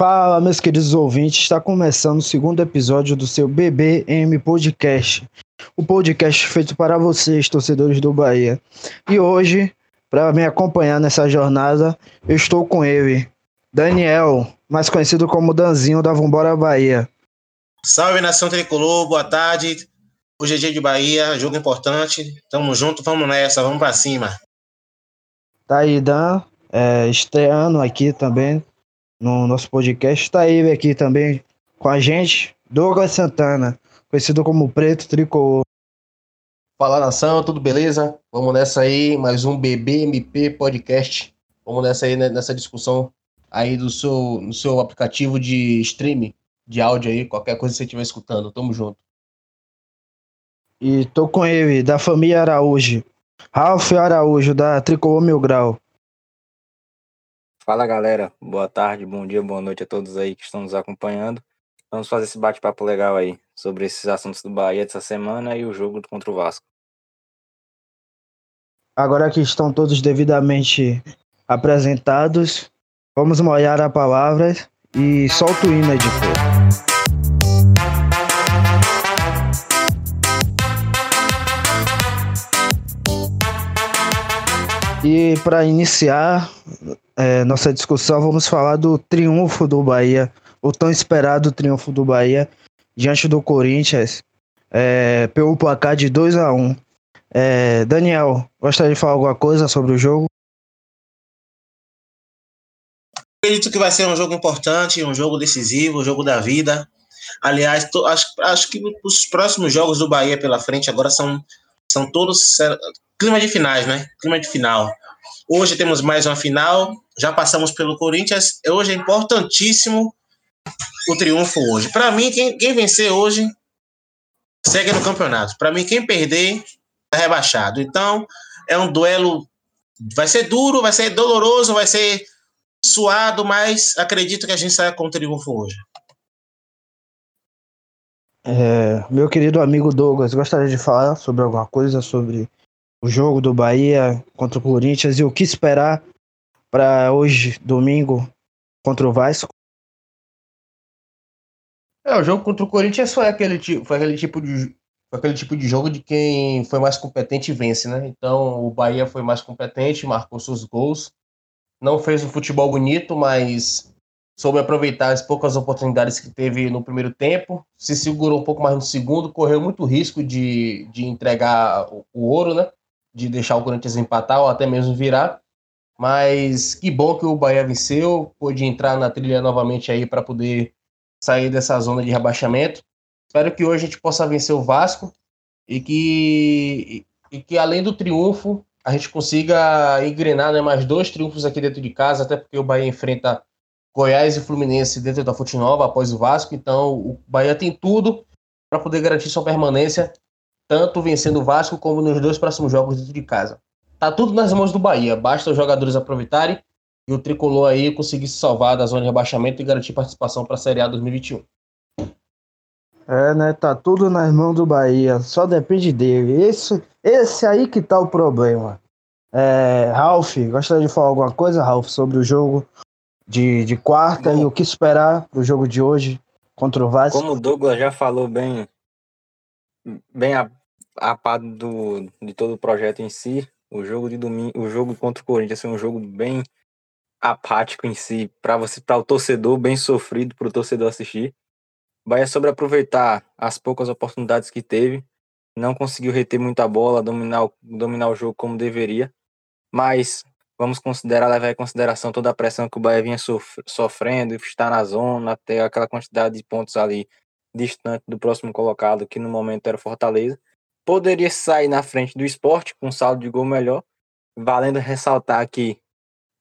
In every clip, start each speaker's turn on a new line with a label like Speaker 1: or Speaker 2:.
Speaker 1: Fala, meus queridos ouvintes, está começando o segundo episódio do seu BBM Podcast, o podcast feito para vocês, torcedores do Bahia. E hoje, para me acompanhar nessa jornada, eu estou com ele, Daniel, mais conhecido como Danzinho da Vambora Bahia.
Speaker 2: Salve nação tricolor, boa tarde. Hoje é dia de Bahia, jogo importante. Tamo junto, vamos nessa, vamos para cima.
Speaker 1: Tá aí, Dan, é, estreando aqui também no nosso podcast. Está ele aqui também com a gente, Douglas Santana, conhecido como Preto Tricolor.
Speaker 3: Fala nação, tudo beleza? Vamos nessa aí, mais um BBMP Podcast. Vamos nessa aí, né, nessa discussão aí do seu, no seu aplicativo de streaming de áudio aí, qualquer coisa que você estiver escutando. Tamo junto.
Speaker 1: E tô com ele, da família Araújo. Ralf Araújo, da Tricolor Mil Grau.
Speaker 4: Fala galera, boa tarde, bom dia, boa noite a todos aí que estão nos acompanhando. Vamos fazer esse bate-papo legal aí sobre esses assuntos do Bahia dessa semana e o jogo contra o Vasco.
Speaker 1: Agora que estão todos devidamente apresentados, vamos molhar a palavra e solta o hino editor. E para iniciar é, nossa discussão, vamos falar do triunfo do Bahia, o tão esperado triunfo do Bahia diante do Corinthians, é, pelo placar de 2 a 1 é, Daniel, gostaria de falar alguma coisa sobre o jogo?
Speaker 2: Acredito que vai ser um jogo importante, um jogo decisivo, um jogo da vida. Aliás, acho, acho que os próximos jogos do Bahia pela frente agora são, são todos clima de finais, né? Clima de final. Hoje temos mais uma final, já passamos pelo Corinthians. Hoje é importantíssimo o triunfo hoje. Para mim, quem, quem vencer hoje segue no campeonato. Para mim, quem perder é rebaixado. Então, é um duelo. Vai ser duro, vai ser doloroso, vai ser suado, mas acredito que a gente saia com o triunfo hoje.
Speaker 1: É, meu querido amigo Douglas, gostaria de falar sobre alguma coisa sobre o jogo do Bahia contra o Corinthians e o que esperar para hoje, domingo, contra o Vasco?
Speaker 3: É, o jogo contra o Corinthians foi aquele, foi aquele tipo de foi aquele tipo de jogo de quem foi mais competente vence, né? Então o Bahia foi mais competente, marcou seus gols, não fez um futebol bonito, mas soube aproveitar as poucas oportunidades que teve no primeiro tempo, se segurou um pouco mais no segundo, correu muito risco de, de entregar o, o ouro, né? De deixar o Corinthians empatar ou até mesmo virar. Mas que bom que o Bahia venceu, pôde entrar na trilha novamente aí para poder sair dessa zona de rebaixamento. Espero que hoje a gente possa vencer o Vasco e que, e que além do triunfo, a gente consiga engrenar né, mais dois triunfos aqui dentro de casa, até porque o Bahia enfrenta Goiás e Fluminense dentro da Fonte Nova após o Vasco. Então o Bahia tem tudo para poder garantir sua permanência tanto vencendo o Vasco como nos dois próximos jogos dentro de casa. Tá tudo nas mãos do Bahia, basta os jogadores aproveitarem e o tricolor aí conseguir se salvar da zona de rebaixamento e garantir participação para a Série A 2021.
Speaker 1: É, né? Tá tudo nas mãos do Bahia, só depende dele. Esse, esse aí que tá o problema. É, Ralf, gostaria de falar alguma coisa, Ralf, sobre o jogo de, de quarta Bom, e o que esperar pro jogo de hoje contra o Vasco?
Speaker 4: Como o Douglas já falou bem, bem a par do, de todo o projeto em si, o jogo de domingo, o jogo contra o Corinthians foi um jogo bem apático em si, para você, para o torcedor, bem sofrido para o torcedor assistir. Bahia sobre aproveitar as poucas oportunidades que teve, não conseguiu reter muita bola, dominar, dominar o jogo como deveria, mas vamos considerar, levar em consideração toda a pressão que o Bahia vinha sofrendo, estar na zona, ter aquela quantidade de pontos ali distante do próximo colocado, que no momento era Fortaleza poderia sair na frente do esporte com um saldo de gol melhor, valendo ressaltar que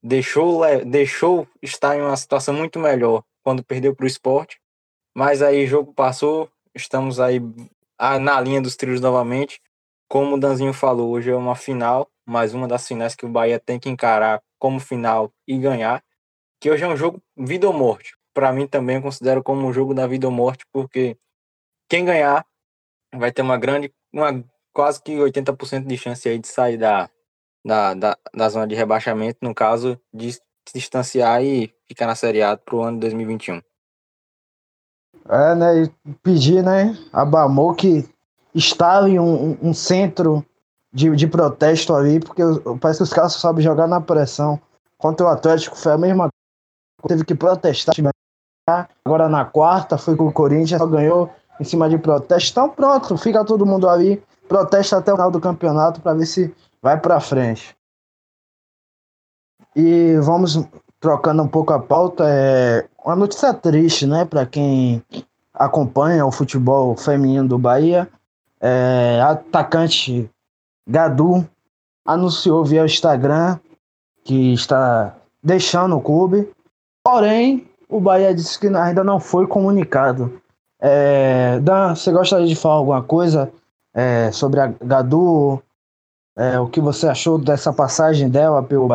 Speaker 4: deixou, deixou estar em uma situação muito melhor quando perdeu para o esporte, mas aí o jogo passou, estamos aí na linha dos trilhos novamente. Como o Danzinho falou, hoje é uma final, mais uma das finais que o Bahia tem que encarar como final e ganhar, que hoje é um jogo vida ou morte. Para mim também considero como um jogo da vida ou morte, porque quem ganhar vai ter uma grande uma quase que 80% de chance aí de sair da, da, da, da, zona de rebaixamento, no caso de se distanciar e ficar na Série A pro ano de 2021.
Speaker 1: É, né? E pedir, né? A Bamou que instale um, um centro de, de protesto ali, porque parece que os caras só sabem jogar na pressão. Contra o Atlético foi a mesma coisa. Teve que protestar. Agora na quarta foi com o Corinthians, só ganhou em cima de protesto. Então pronto, fica todo mundo ali, protesta até o final do campeonato para ver se vai para frente. E vamos trocando um pouco a pauta. É uma notícia triste, né, para quem acompanha o futebol feminino do Bahia. É, atacante Gadu anunciou via Instagram que está deixando o clube. Porém, o Bahia disse que ainda não foi comunicado. É, Dan, você gostaria de falar alguma coisa é, sobre a Gadu? É, o que você achou dessa passagem dela pelo?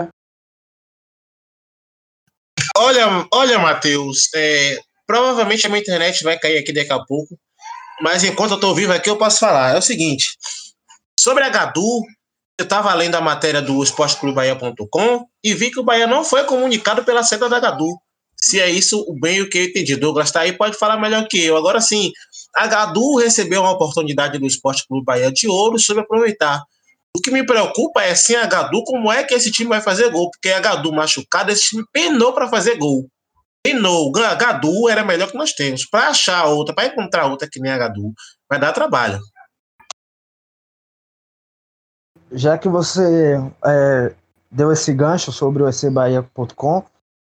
Speaker 2: Olha, olha, Matheus, é, provavelmente a minha internet vai cair aqui daqui a pouco, mas enquanto eu estou vivo aqui eu posso falar. É o seguinte, sobre a Gadu, eu estava lendo a matéria do esporteclubebahia.com e vi que o Bahia não foi comunicado pela seta da Gadu. Se é isso bem o que eu entendi. Douglas está aí, pode falar melhor que eu. Agora sim, a Gadu recebeu uma oportunidade do Esporte Clube Bahia de Ouro sobre aproveitar. O que me preocupa é sem a Gadu, como é que esse time vai fazer gol? Porque a Gadu machucada, esse time penou para fazer gol. Penou. A Gadu era melhor que nós temos. Para achar outra, para encontrar outra que nem a Gadu, vai dar trabalho.
Speaker 1: Já que você é, deu esse gancho sobre o ecbahia.com,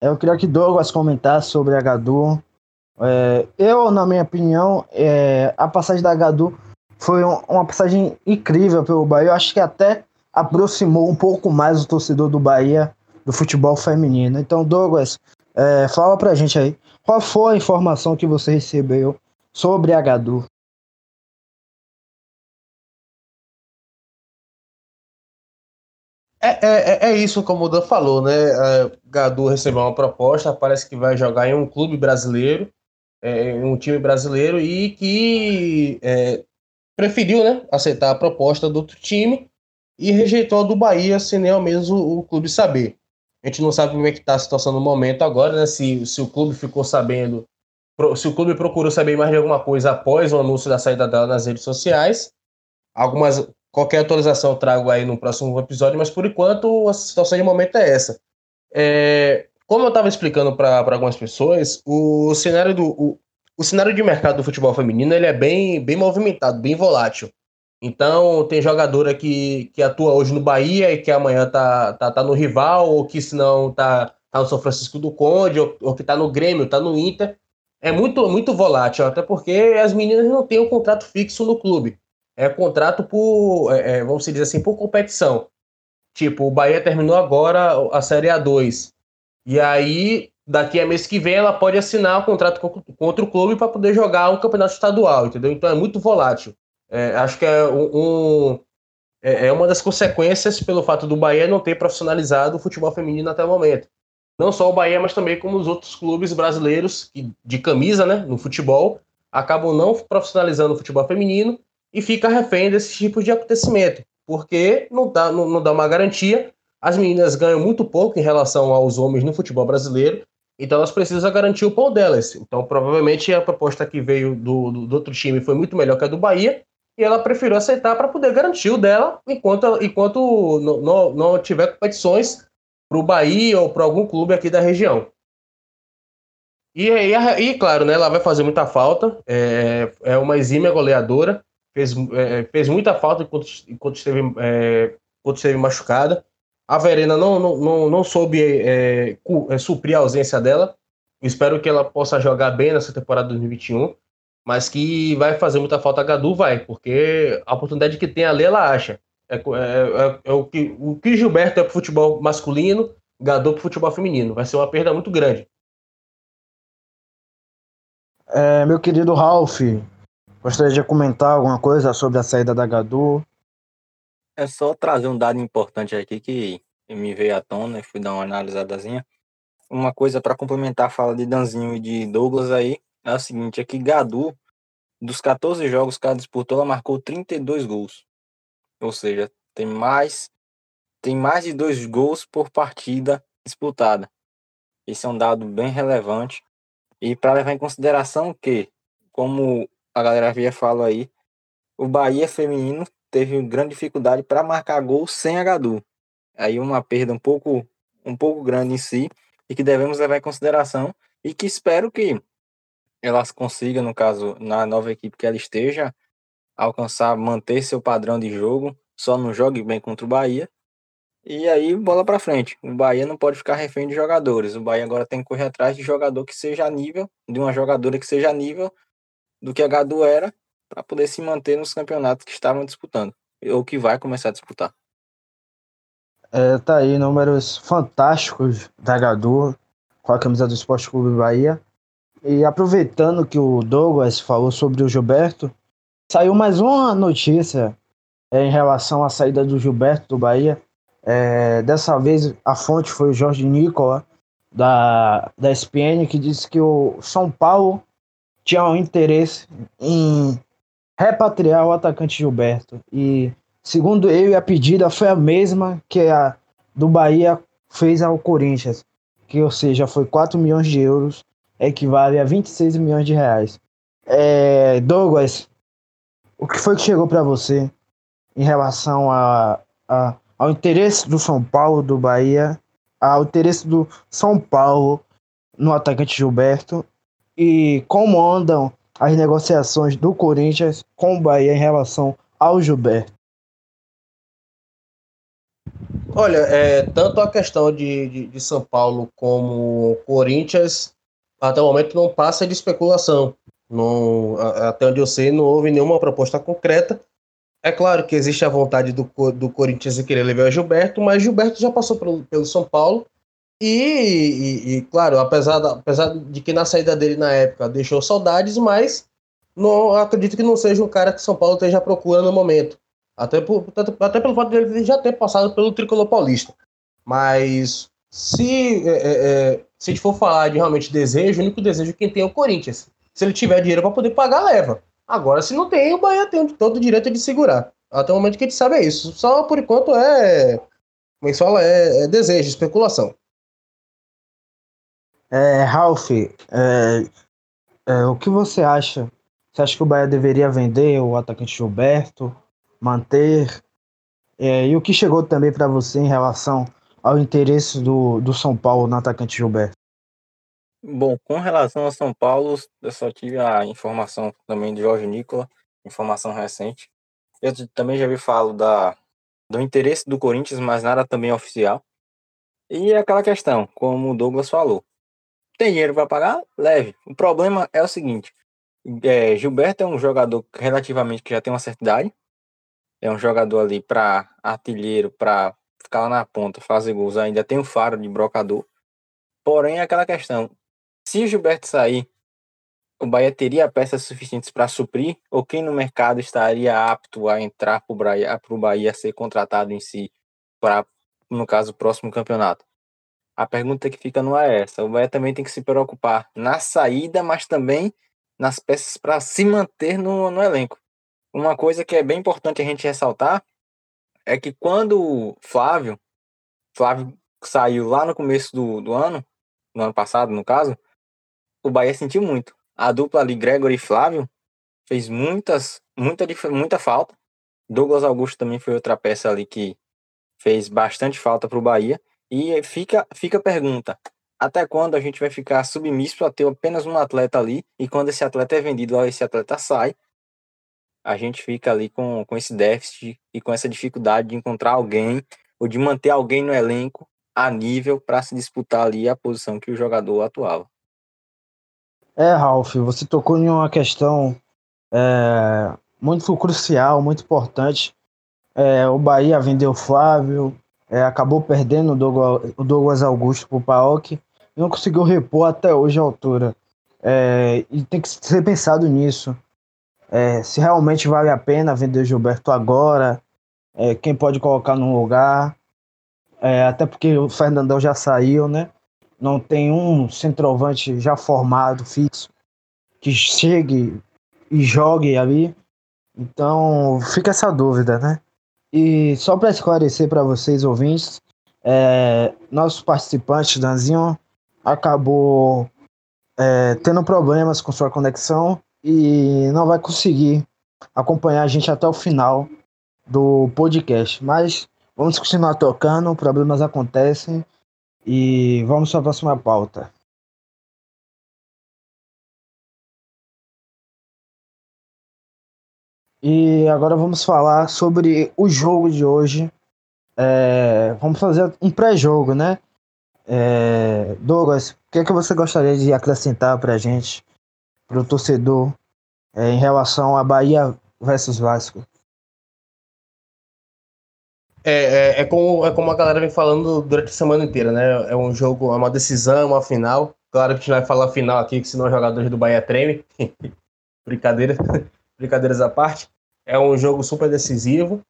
Speaker 1: eu queria que Douglas comentasse sobre a Gadu. É, eu, na minha opinião, é, a passagem da Gadu foi uma passagem incrível pelo Bahia. Eu acho que até aproximou um pouco mais o torcedor do Bahia do futebol feminino. Então, Douglas, é, fala pra gente aí, qual foi a informação que você recebeu sobre a Gadu?
Speaker 3: É, é, é isso, como o Dan falou, né? A Gadu recebeu uma proposta, parece que vai jogar em um clube brasileiro, é, em um time brasileiro, e que é, preferiu né, aceitar a proposta do outro time e rejeitou a do Bahia sem nem ao menos o, o clube saber. A gente não sabe como é que está a situação no momento agora, né? Se, se o clube ficou sabendo, se o clube procurou saber mais de alguma coisa após o anúncio da saída dela nas redes sociais. Algumas, qualquer atualização trago aí no próximo episódio, mas por enquanto a situação de momento é essa. É, como eu estava explicando para algumas pessoas, o cenário do, o, o cenário de mercado do futebol feminino ele é bem, bem movimentado, bem volátil. Então, tem jogadora que, que atua hoje no Bahia e que amanhã tá, tá, tá no rival, ou que se não tá, tá no São Francisco do Conde, ou, ou que tá no Grêmio, tá no Inter. É muito, muito volátil, até porque as meninas não têm um contrato fixo no clube. É contrato por, é, é vamos dizer assim, por competição. Tipo, o Bahia terminou agora a Série A2. E aí daqui a mês que vem ela pode assinar o contrato com, outro clube para poder jogar um campeonato estadual, entendeu? Então é muito volátil. É, acho que é, um, é, é, uma das consequências pelo fato do Bahia não ter profissionalizado o futebol feminino até o momento. Não só o Bahia, mas também como os outros clubes brasileiros de camisa, né, no futebol, acabam não profissionalizando o futebol feminino e fica refém desse tipo de acontecimento, porque não dá, não, não dá uma garantia. As meninas ganham muito pouco em relação aos homens no futebol brasileiro então elas precisam garantir o pão delas. Então provavelmente a proposta que veio do, do, do outro time foi muito melhor que a do Bahia e ela preferiu aceitar para poder garantir o dela enquanto, enquanto não, não, não tiver competições para o Bahia ou para algum clube aqui da região. E, e, e, claro, né, ela vai fazer muita falta. É, é uma exímia goleadora. Fez, é, fez muita falta enquanto, enquanto, esteve, é, enquanto esteve machucada. A Verena não, não, não, não soube é, é, suprir a ausência dela. Espero que ela possa jogar bem nessa temporada 2021. Mas que vai fazer muita falta a Gadu, vai, porque a oportunidade que tem ali, ela acha. É, é, é, é o, que, o que Gilberto é pro futebol masculino, Gadu pro futebol feminino. Vai ser uma perda muito grande.
Speaker 1: É, meu querido Ralph, gostaria de comentar alguma coisa sobre a saída da Gadu?
Speaker 4: É só trazer um dado importante aqui que me veio à tona e fui dar uma analisadazinha. Uma coisa para complementar a fala de Danzinho e de Douglas aí é o seguinte, é que Gadu, dos 14 jogos que ela disputou, ela marcou 32 gols. Ou seja, tem mais tem mais de dois gols por partida disputada. Isso é um dado bem relevante. E para levar em consideração que, como a galera havia falado aí, o Bahia feminino teve grande dificuldade para marcar gol sem a Gadu. Aí uma perda um pouco, um pouco grande em si e que devemos levar em consideração e que espero que elas consigam, no caso, na nova equipe que ela esteja, alcançar, manter seu padrão de jogo, só não jogue bem contra o Bahia. E aí, bola para frente. O Bahia não pode ficar refém de jogadores. O Bahia agora tem que correr atrás de jogador que seja a nível, de uma jogadora que seja a nível do que a Gadu era, para poder se manter nos campeonatos que estavam disputando, ou que vai começar a disputar.
Speaker 1: É, tá aí, números fantásticos da Gadu com a camisa do Esporte Clube Bahia. E aproveitando que o Douglas falou sobre o Gilberto, saiu mais uma notícia é, em relação à saída do Gilberto do Bahia. É, dessa vez a fonte foi o Jorge Nicola, da, da SPN, que disse que o São Paulo tinha um interesse em repatriar o atacante Gilberto. E, segundo ele, a pedida foi a mesma que a do Bahia fez ao Corinthians, que, ou seja, foi 4 milhões de euros, equivale a 26 milhões de reais. É, Douglas, o que foi que chegou para você em relação a, a, ao interesse do São Paulo, do Bahia, ao interesse do São Paulo no atacante Gilberto e como andam as negociações do Corinthians com o Bahia em relação ao Gilberto?
Speaker 3: Olha, é, tanto a questão de, de, de, São Paulo como Corinthians, até o momento não passa de especulação. Não, até onde eu sei, não houve nenhuma proposta concreta. É claro que existe a vontade do, do Corinthians de querer levar o Gilberto, mas Gilberto já passou pelo, pelo São Paulo. E, e, e, claro, apesar, da, apesar de que na saída dele na época deixou saudades, mas não acredito que não seja um cara que São Paulo esteja procurando no momento. Até, por, até pelo fato dele já ter passado pelo tricolor paulista. Mas se, é, é, é, se a gente for falar de realmente desejo, o único desejo que quem tem é o Corinthians. Se ele tiver dinheiro para poder pagar, leva. Agora, se não tem, o Bahia tem todo o direito de segurar. Até o momento que a gente sabe é isso. Só por enquanto é. Como é que? É, é desejo, especulação.
Speaker 1: É, Ralph, é, é, o que você acha? Você acha que o Bahia deveria vender o atacante Gilberto, manter? É, e o que chegou também para você em relação ao interesse do, do São Paulo no atacante Gilberto?
Speaker 4: Bom, com relação ao São Paulo, eu só tive a informação também de Jorge Nicola, informação recente. Eu também já vi falo da, do interesse do Corinthians, mas nada também oficial. E é aquela questão, como o Douglas falou, tem dinheiro para pagar? Leve. O problema é o seguinte: é, Gilberto é um jogador relativamente que já tem uma certa idade. É um jogador ali para artilheiro, para ficar lá na ponta, fazer gols. Ainda tem o faro de brocador. Porém, é aquela questão: se Gilberto sair, o Bahia teria peças suficientes para suprir? Ou quem no mercado estaria apto a entrar para o Bahia, Bahia ser contratado em si, para, no caso, o próximo campeonato? A pergunta que fica não é essa. O Bahia também tem que se preocupar na saída, mas também nas peças para se manter no, no elenco. Uma coisa que é bem importante a gente ressaltar é que quando Flávio, Flávio saiu lá no começo do, do ano, no ano passado, no caso, o Bahia sentiu muito. A dupla ali, Gregory e Flávio, fez muitas, muita, muita falta. Douglas Augusto também foi outra peça ali que fez bastante falta para o Bahia. E fica, fica a pergunta: até quando a gente vai ficar submisso a ter apenas um atleta ali? E quando esse atleta é vendido, esse atleta sai, a gente fica ali com, com esse déficit e com essa dificuldade de encontrar alguém ou de manter alguém no elenco a nível para se disputar ali a posição que o jogador atuava.
Speaker 1: É, Ralf, você tocou em uma questão é, muito crucial, muito importante. É, o Bahia vendeu Flávio, é, acabou perdendo o Douglas, Augusto para o Paok e não conseguiu repor até hoje a altura. É, e tem que ser pensado nisso. É, se realmente vale a pena vender o Gilberto agora, é, quem pode colocar no lugar. É, até porque o Fernandão já saiu, né? Não tem um centroavante já formado, fixo, que chegue e jogue ali. Então fica essa dúvida, né? E só para esclarecer para vocês ouvintes, é, nossos participantes, Danzinho, acabou é, tendo problemas com sua conexão e não vai conseguir acompanhar a gente até o final do podcast. Mas vamos continuar tocando, problemas acontecem e vamos para a próxima pauta. E agora vamos falar sobre o jogo de hoje. É, vamos fazer um pré-jogo, né? É, Douglas, o que, é que você gostaria de acrescentar para a gente, para o torcedor, é, em relação a Bahia versus Vasco?
Speaker 3: É, é, é, como, é como a galera vem falando durante a semana inteira, né? É um jogo, é uma decisão, uma final. Claro que a gente vai falar final aqui, que senão os jogadores do Bahia tremem. Brincadeira brincadeiras à parte, é um jogo super decisivo,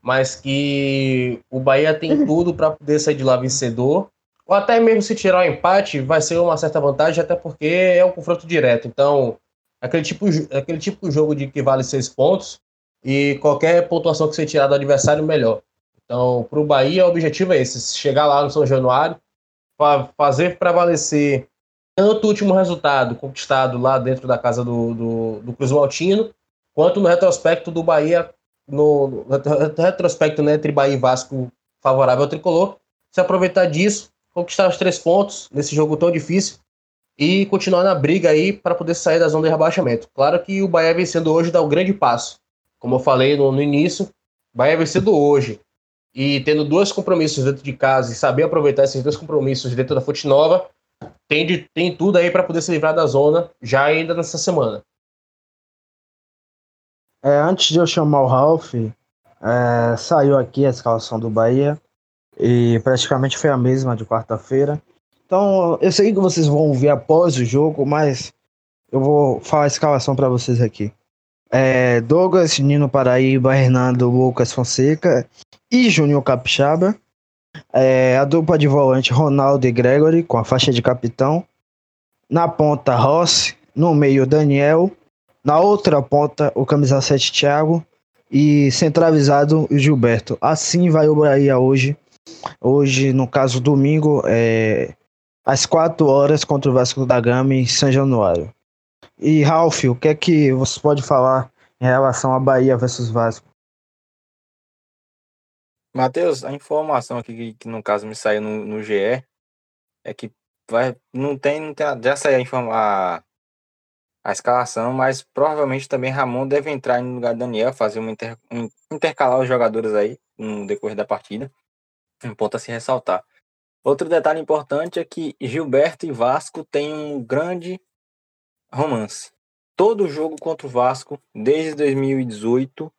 Speaker 3: mas que o Bahia tem tudo para poder sair de lá vencedor, ou até mesmo se tirar o empate, vai ser uma certa vantagem, até porque é um confronto direto. Então, aquele tipo, aquele tipo de jogo de que vale seis pontos, e qualquer pontuação que você tirar do adversário, melhor. Então, para o Bahia, o objetivo é esse: chegar lá no São Januário, fazer prevalecer tanto o último resultado conquistado lá dentro da casa do, do, do Cruz Maltino, quanto no retrospecto do Bahia, no, no retrospecto né, entre Bahia e Vasco favorável ao tricolor, se aproveitar disso, conquistar os três pontos nesse jogo tão difícil e continuar na briga aí para poder sair da zona de rebaixamento. Claro que o Bahia vencendo hoje dá um grande passo. Como eu falei no, no início, Bahia vencendo hoje e tendo dois compromissos dentro de casa e saber aproveitar esses dois compromissos dentro da Fonte Nova, tem, de, tem tudo aí para poder se livrar da zona já ainda nessa semana.
Speaker 1: É, antes de eu chamar o Ralph, é, saiu aqui a escalação do Bahia e praticamente foi a mesma de quarta-feira. Então, eu sei que vocês vão ouvir após o jogo, mas eu vou falar a escalação para vocês aqui. É, Douglas, Nino Paraíba, Hernando Lucas Fonseca e Júnior Capixaba. É, a dupla de volante Ronaldo e Gregory com a faixa de capitão. Na ponta, Rossi. No meio, Daniel. Na outra ponta, o camisa 7 Thiago. E centralizado, o Gilberto. Assim vai o Bahia hoje. Hoje, no caso, domingo, é, às 4 horas contra o Vasco da Gama em São Januário. E Ralf, o que é que você pode falar em relação a Bahia versus Vasco?
Speaker 4: Matheus, a informação aqui que, que, no caso me saiu no, no GE é que vai, não tem, não tem já saiu a, informar a escalação, mas provavelmente também Ramon deve entrar no lugar do Daniel, fazer uma inter, um, intercalar os jogadores aí no decorrer da partida. Um ponto a se ressaltar. Outro detalhe importante é que Gilberto e Vasco têm um grande romance. Todo jogo contra o Vasco, desde 2018,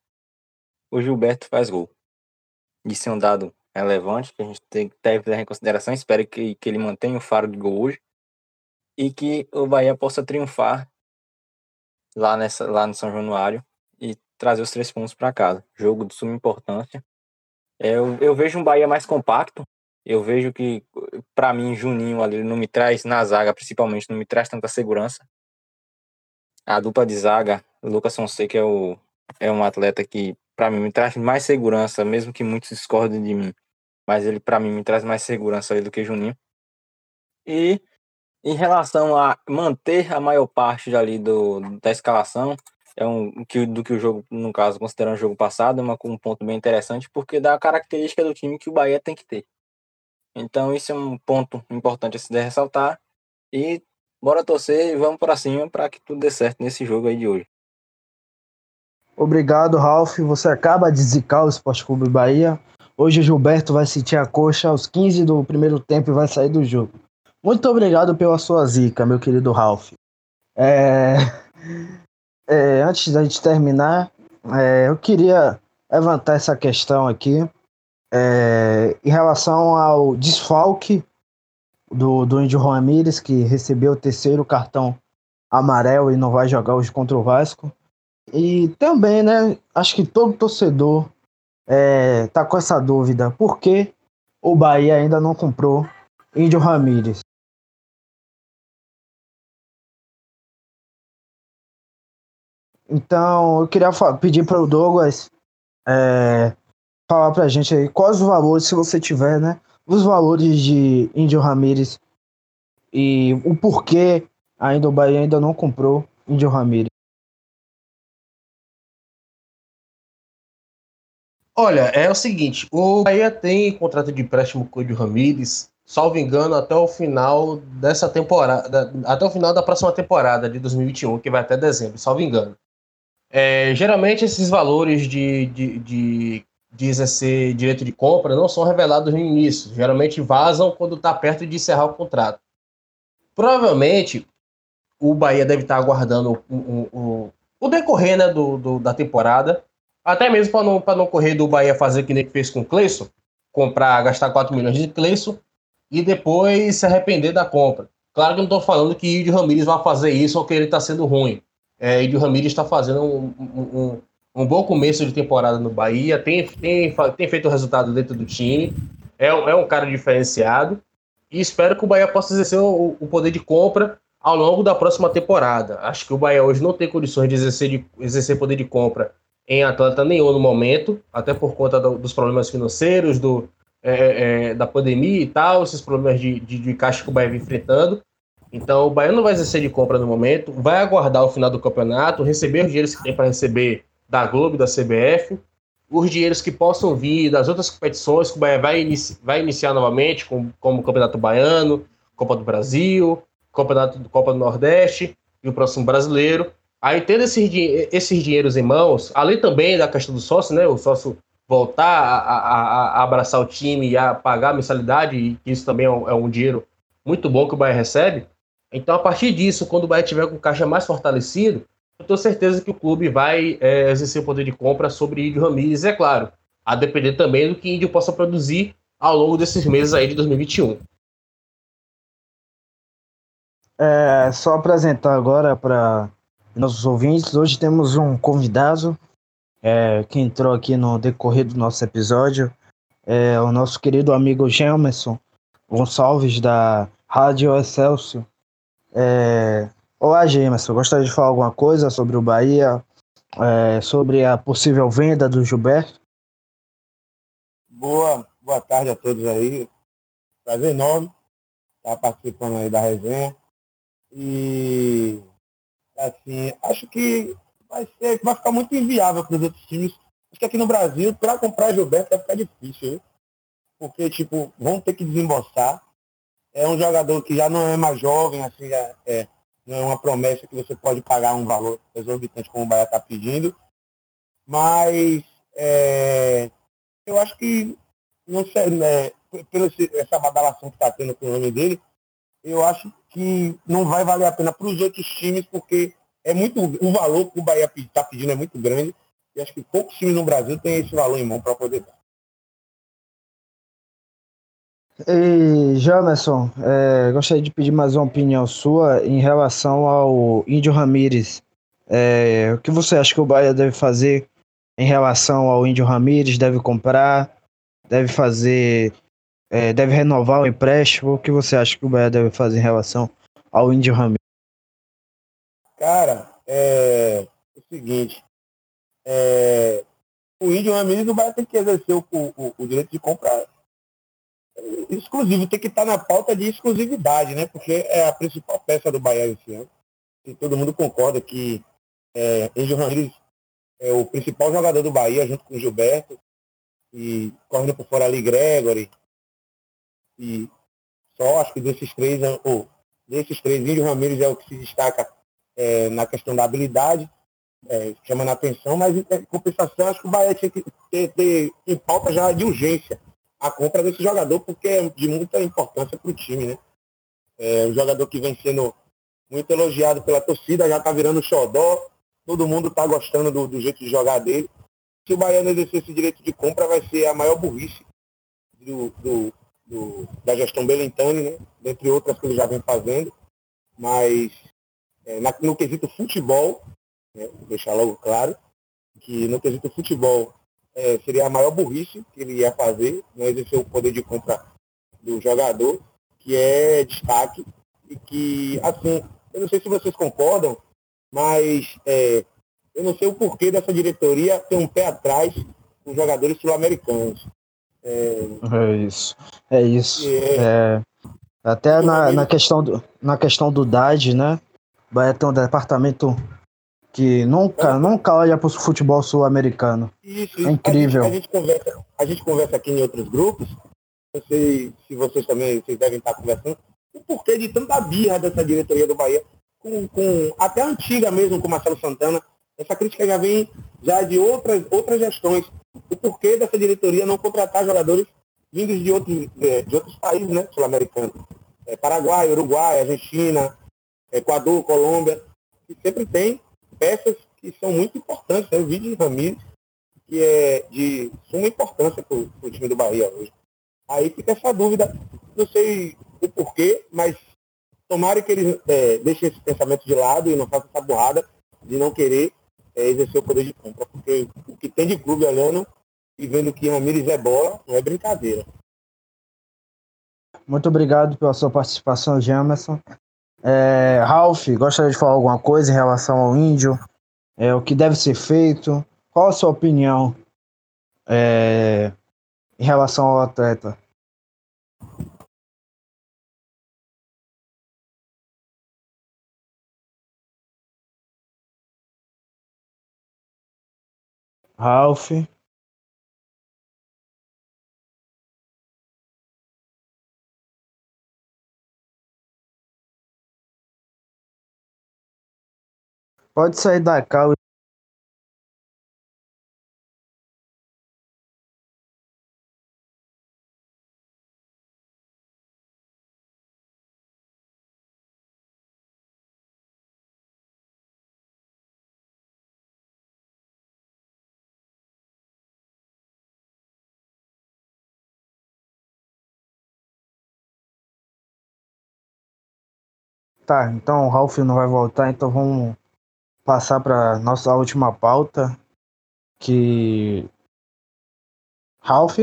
Speaker 4: o Gilberto faz gol de ser um dado relevante, que a gente tem, deve levar em consideração. Espero que, que ele mantenha o faro de gol hoje e que o Bahia possa triunfar lá, nessa, lá no São Januário e trazer os três pontos para casa. Jogo de suma importância. É, eu, eu vejo um Bahia mais compacto. Eu vejo que, para mim, Juninho ali não me traz, na zaga principalmente, não me traz tanta segurança. A dupla de zaga, Lucas Fonseca é, o, é um atleta que para mim me traz mais segurança, mesmo que muitos discordem de mim. Mas ele para mim me traz mais segurança do que Juninho. E em relação a manter a maior parte ali do, da escalação, é um que do que o jogo, no caso, considerando o jogo passado, é uma, um ponto bem interessante, porque dá a característica do time que o Bahia tem que ter. Então, isso é um ponto importante a se ressaltar. E bora torcer e vamos para cima para que tudo dê certo nesse jogo aí de hoje.
Speaker 1: Obrigado, Ralf. Você acaba de zicar o Esporte Clube Bahia. Hoje o Gilberto vai sentir a coxa aos 15 do primeiro tempo e vai sair do jogo. Muito obrigado pela sua zica, meu querido Ralf. É... É, antes da gente terminar, é, eu queria levantar essa questão aqui é, em relação ao desfalque do, do Índio Ramírez, que recebeu o terceiro cartão amarelo e não vai jogar hoje contra o Vasco. E também, né, acho que todo torcedor é, tá com essa dúvida. Por que o Bahia ainda não comprou Índio Ramírez? Então, eu queria pedir para o Douglas é, falar para a gente aí quais os valores, se você tiver, né? Os valores de Índio Ramírez e o porquê ainda o Bahia ainda não comprou Índio Ramírez.
Speaker 3: Olha, é o seguinte, o Bahia tem contrato de empréstimo com o Ramírez, salvo engano, até o final dessa temporada, até o final da próxima temporada de 2021, que vai até dezembro, salvo engano. É, geralmente esses valores de, de, de, de exercer direito de compra não são revelados no início, geralmente vazam quando está perto de encerrar o contrato. Provavelmente o Bahia deve estar aguardando o, o, o, o decorrer né, do, do, da temporada, até mesmo para não, não correr do Bahia fazer que nem fez com o Cleison, comprar, gastar 4 milhões de Cleison e depois se arrepender da compra. Claro que não estou falando que Idio Ramírez vai fazer isso ou que ele está sendo ruim. É, Idio Ramírez está fazendo um, um, um, bom começo de temporada no Bahia, tem, tem, tem feito o resultado dentro do time, é, é um cara diferenciado e espero que o Bahia possa exercer o, o poder de compra ao longo da próxima temporada. Acho que o Bahia hoje não tem condições de exercer, de, exercer poder de compra em atleta nenhum no momento, até por conta do, dos problemas financeiros, do, é, é, da pandemia e tal, esses problemas de, de, de caixa que o Bahia vem enfrentando. Então o Bahia não vai exercer de compra no momento, vai aguardar o final do campeonato, receber os dinheiros que tem para receber da Globo da CBF, os dinheiros que possam vir das outras competições que o Bahia vai, inici vai iniciar novamente, como, como o Campeonato Baiano, Copa do Brasil, Campeonato Copa do Nordeste e o próximo brasileiro. Aí, tendo esses, esses dinheiros em mãos, além também da questão do sócio, né? O sócio voltar a, a, a abraçar o time e a pagar a mensalidade, e isso também é um, é um, dinheiro muito bom que o Bahia recebe. Então, a partir disso, quando o Bahia tiver com o caixa mais fortalecido, eu tenho certeza que o clube vai é, exercer o poder de compra sobre Índio Ramírez, é claro, a depender também do que Índio possa produzir ao longo desses meses aí de 2021.
Speaker 1: É, só apresentar agora para nossos ouvintes, hoje temos um convidado é, que entrou aqui no decorrer do nosso episódio, é o nosso querido amigo Gemerson Gonçalves da Rádio Excelsior. É, Olá, Gemerson, gostaria de falar alguma coisa sobre o Bahia, é, sobre a possível venda do Gilberto?
Speaker 5: Boa, boa tarde a todos aí. Prazer enorme estar participando aí da resenha. E assim, acho que vai ser, vai ficar muito inviável para os outros times. Acho que aqui no Brasil, para comprar Gilberto vai ficar difícil, viu? porque tipo, vão ter que desembolsar. É um jogador que já não é mais jovem, assim, já é, não é uma promessa que você pode pagar um valor exorbitante como o Bahia está pedindo. Mas é, eu acho que, não sei, né, pela essa badalação que está tendo com o nome dele, eu acho que não vai valer a pena para os outros times, porque é muito o valor que o Bahia está pedindo é muito grande. E acho que poucos times no Brasil têm esse valor em mão para poder dar.
Speaker 1: E, Jamerson, é, gostaria de pedir mais uma opinião sua em relação ao Índio Ramírez. É, o que você acha que o Bahia deve fazer em relação ao Índio Ramírez? Deve comprar? Deve fazer? É, deve renovar o empréstimo? O que você acha que o Bahia deve fazer em relação ao Índio Ramírez?
Speaker 5: Cara, é, é o seguinte. É, o Índio Ramírez, o Bahia tem que exercer o, o, o direito de comprar exclusivo, tem que estar na pauta de exclusividade, né? Porque é a principal peça do Bahia esse ano. E todo mundo concorda que é, Angel Ramírez é o principal jogador do Bahia, junto com o Gilberto. E correndo por fora ali Gregory. E só acho que desses três, ou desses três, Índio Ramírez é o que se destaca é, na questão da habilidade, é, chamando a atenção, mas em compensação acho que o Bahia tinha que ter, ter em pauta já de urgência a compra desse jogador, porque é de muita importância para o time, né? É um jogador que vem sendo muito elogiado pela torcida, já está virando xodó, todo mundo está gostando do, do, jeito de jogar dele. Se o Baiano exercer esse direito de compra, vai ser a maior burrice do, do, do da gestão Belentani, né? Dentre outras que ele já vem fazendo. Mas é, na, no quesito futebol, né? vou deixar logo claro, que no quesito futebol é, seria a maior burrice que ele ia fazer, não exercer o poder de compra do jogador, que é destaque, e que, assim, eu não sei se vocês concordam, mas é, eu não sei o porquê dessa diretoria ter um pé atrás com jogadores sul-americanos.
Speaker 1: É... é, isso, é isso. É... Até na, na, questão do, na questão do DAD, né? Vai ter um departamento que nunca, nunca olha para o futebol sul-americano. É incrível.
Speaker 5: A gente, a, gente conversa, a gente conversa aqui em outros grupos, não sei se vocês também vocês devem estar conversando, o porquê de tanta birra dessa diretoria do Bahia, com, com até antiga mesmo, com Marcelo Santana, essa crítica já vem já de outras, outras gestões. O porquê dessa diretoria não contratar jogadores vindos de outros, é, de outros países né, sul-americanos. É, Paraguai, Uruguai, Argentina, Equador, Colômbia, que sempre tem peças que são muito importantes. Né? O vídeo de Ramires, que é de suma importância para o time do Bahia hoje. Aí fica essa dúvida, não sei o porquê, mas tomara que eles é, deixem esse pensamento de lado e não façam essa burrada de não querer é, exercer o poder de compra. Porque o que tem de clube olhando e vendo que Ramires é bola, não é brincadeira.
Speaker 1: Muito obrigado pela sua participação, Jamerson. É, Ralph, gostaria de falar alguma coisa em relação ao índio? É, o que deve ser feito? Qual a sua opinião é, em relação ao atleta? Ralph. Pode sair da cal. Tá, então o Ralph não vai voltar, então vamos passar para nossa última pauta, que Ralph.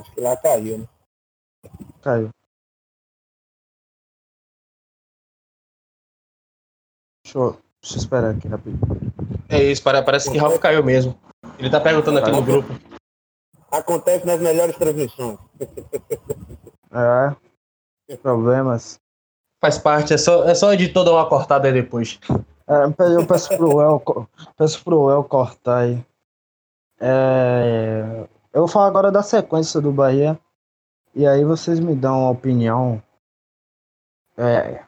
Speaker 5: Acho que lá caiu, né?
Speaker 1: Caiu. Deixa eu, deixa eu esperar aqui rapidinho.
Speaker 3: É isso, parece que Ralph caiu mesmo. Ele tá perguntando aqui no grupo.
Speaker 5: Acontece nas melhores transmissões.
Speaker 1: É. Problemas.
Speaker 3: Faz parte, é só, é só o editor dar uma cortada aí depois.
Speaker 1: É, eu peço pro El, peço pro El cortar aí. É, eu vou falar agora da sequência do Bahia. E aí vocês me dão uma opinião. É,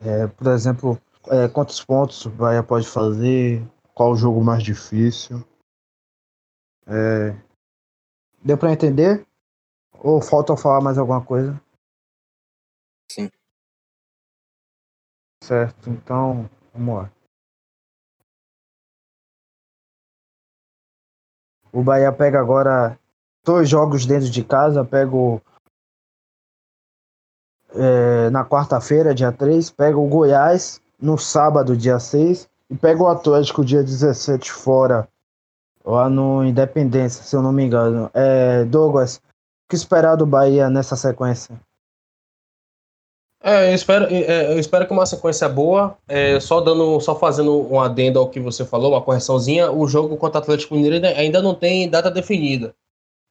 Speaker 1: é, por exemplo, é, quantos pontos o Bahia pode fazer? Qual o jogo mais difícil? É, deu para entender? Ou falta falar mais alguma coisa?
Speaker 4: Sim.
Speaker 1: Certo, então vamos lá. O Bahia pega agora dois jogos dentro de casa, pega o, é, na quarta-feira, dia 3, pega o Goiás no sábado, dia 6, e pega o Atlético dia 17 fora, lá no Independência, se eu não me engano. É, Douglas, o que esperar do Bahia nessa sequência?
Speaker 3: É, eu espero, é, eu espero que uma sequência boa. É, só dando, só fazendo um adendo ao que você falou, uma correçãozinha. O jogo contra o Atlético Mineiro ainda não tem data definida.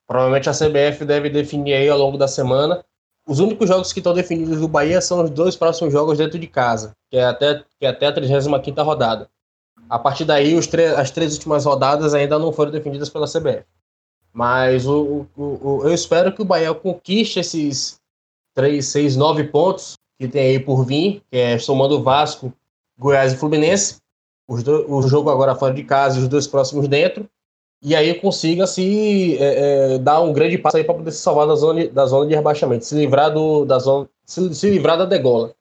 Speaker 3: Provavelmente a CBF deve definir aí ao longo da semana. Os únicos jogos que estão definidos do Bahia são os dois próximos jogos dentro de casa, que é até, que é até a 35 rodada. A partir daí, as três últimas rodadas ainda não foram definidas pela CBF. Mas o, o, o, eu espero que o Bahia conquiste esses 3, 6, 9 pontos que tem aí por vir, que é somando Vasco, Goiás e Fluminense. Do, o jogo agora fora de casa e os dois próximos dentro. E aí consiga se é, é, dar um grande passo aí para poder se salvar da zona, da zona de rebaixamento, se livrar do, da zona, se, se livrar da degola.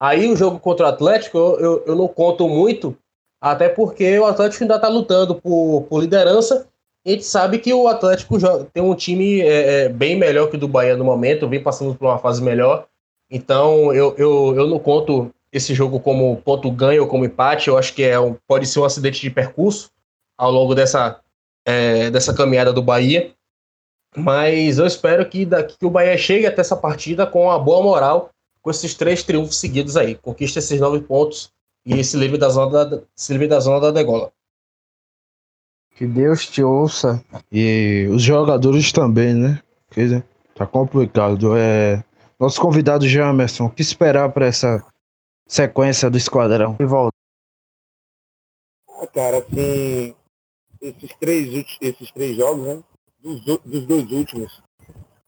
Speaker 3: Aí o jogo contra o Atlético eu, eu, eu não conto muito, até porque o Atlético ainda está lutando por, por liderança a gente sabe que o Atlético tem um time é, é, bem melhor que o do Bahia no momento, vem passando por uma fase melhor. Então eu, eu, eu não conto esse jogo como ponto ganho ou como empate. Eu acho que é um, pode ser um acidente de percurso ao longo dessa, é, dessa caminhada do Bahia. Mas eu espero que, daqui, que o Bahia chegue até essa partida com uma boa moral, com esses três triunfos seguidos aí. Conquista esses nove pontos e se livre da zona da, se livre da, zona da degola.
Speaker 1: Que Deus te ouça. E os jogadores também, né? Quer dizer, tá complicado. É... Nosso convidado Jamerson, o que esperar para essa sequência do esquadrão? E volta.
Speaker 5: Ah, cara, assim, esses três, esses três jogos, né? Dos, dos dois últimos,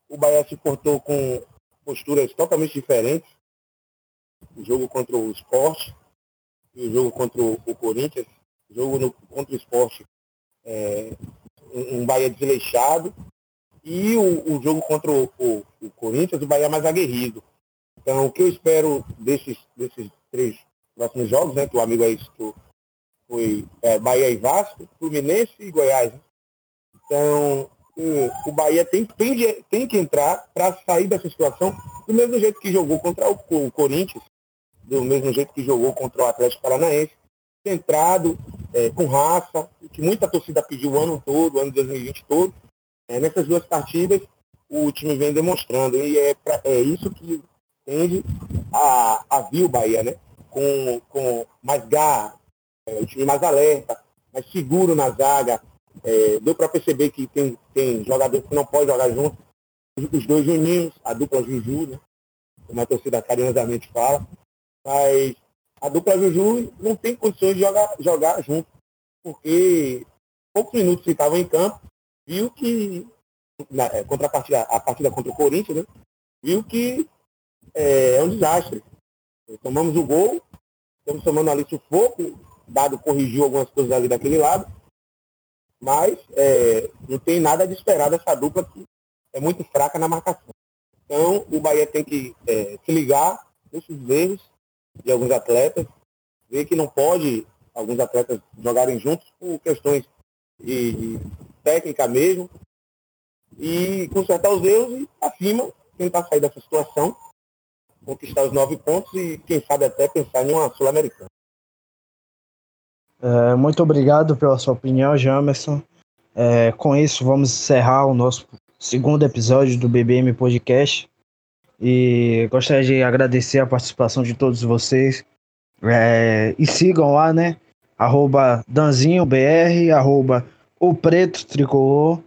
Speaker 5: o Bahia se portou com posturas totalmente diferentes. O jogo contra o Sport e o jogo contra o Corinthians. Jogo no, contra o Sport, é, um, Bahia desleixado. E o, o jogo contra o, o, o, Corinthians, o Bahia mais aguerrido. Então, o que eu espero desses, desses três próximos jogos, né, que o amigo aí citou, foi é, Bahia e Vasco, Fluminense e Goiás. Né? Então, o, o Bahia tem, tem, tem que entrar para sair dessa situação do mesmo jeito que jogou contra o, o, Corinthians, do mesmo jeito que jogou contra o Atlético Paranaense, centrado, é, com raça, que muita torcida pediu o ano todo, o ano de 2020 todo. É, nessas duas partidas, o time vem demonstrando. E é, pra, é isso que tende a, a vir o Bahia, né? Com, com mais garra, é, o time mais alerta, mais seguro na zaga. É, deu para perceber que tem, tem jogador que não pode jogar junto. Os dois Juninhos, a dupla Juju, né? como a torcida carinhosamente fala. Mas a dupla Juju não tem condições de jogar, jogar junto, porque poucos minutos que estavam em campo, viu que, na, é, contra a partida, a partida contra o Corinthians, né? viu que é, é um desastre. Tomamos o gol, estamos tomando ali sufoco, Dado corrigiu algumas coisas ali daquele lado, mas é, não tem nada de esperar dessa dupla que é muito fraca na marcação. Então o Bahia tem que é, se ligar nesses erros de alguns atletas, ver que não pode alguns atletas jogarem juntos por questões de, de técnica mesmo, e consertar os erros e acima tentar sair dessa situação, conquistar os nove pontos e quem sabe até pensar em uma Sul-Americana.
Speaker 1: É, muito obrigado pela sua opinião, Jamerson. É, com isso, vamos encerrar o nosso segundo episódio do BBM Podcast. E gostaria de agradecer a participação de todos vocês. É, e sigam lá, né? Arroba DanzinhoBR, arroba o Preto Tricolor,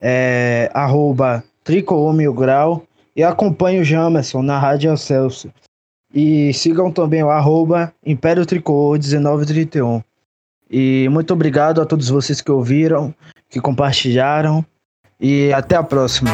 Speaker 1: é, arroba Tricolor Mil Grau. E acompanhe o Jamerson na Rádio Celso. E sigam também o arroba Império Tricolor 1931. E muito obrigado a todos vocês que ouviram, que compartilharam. E até a próxima.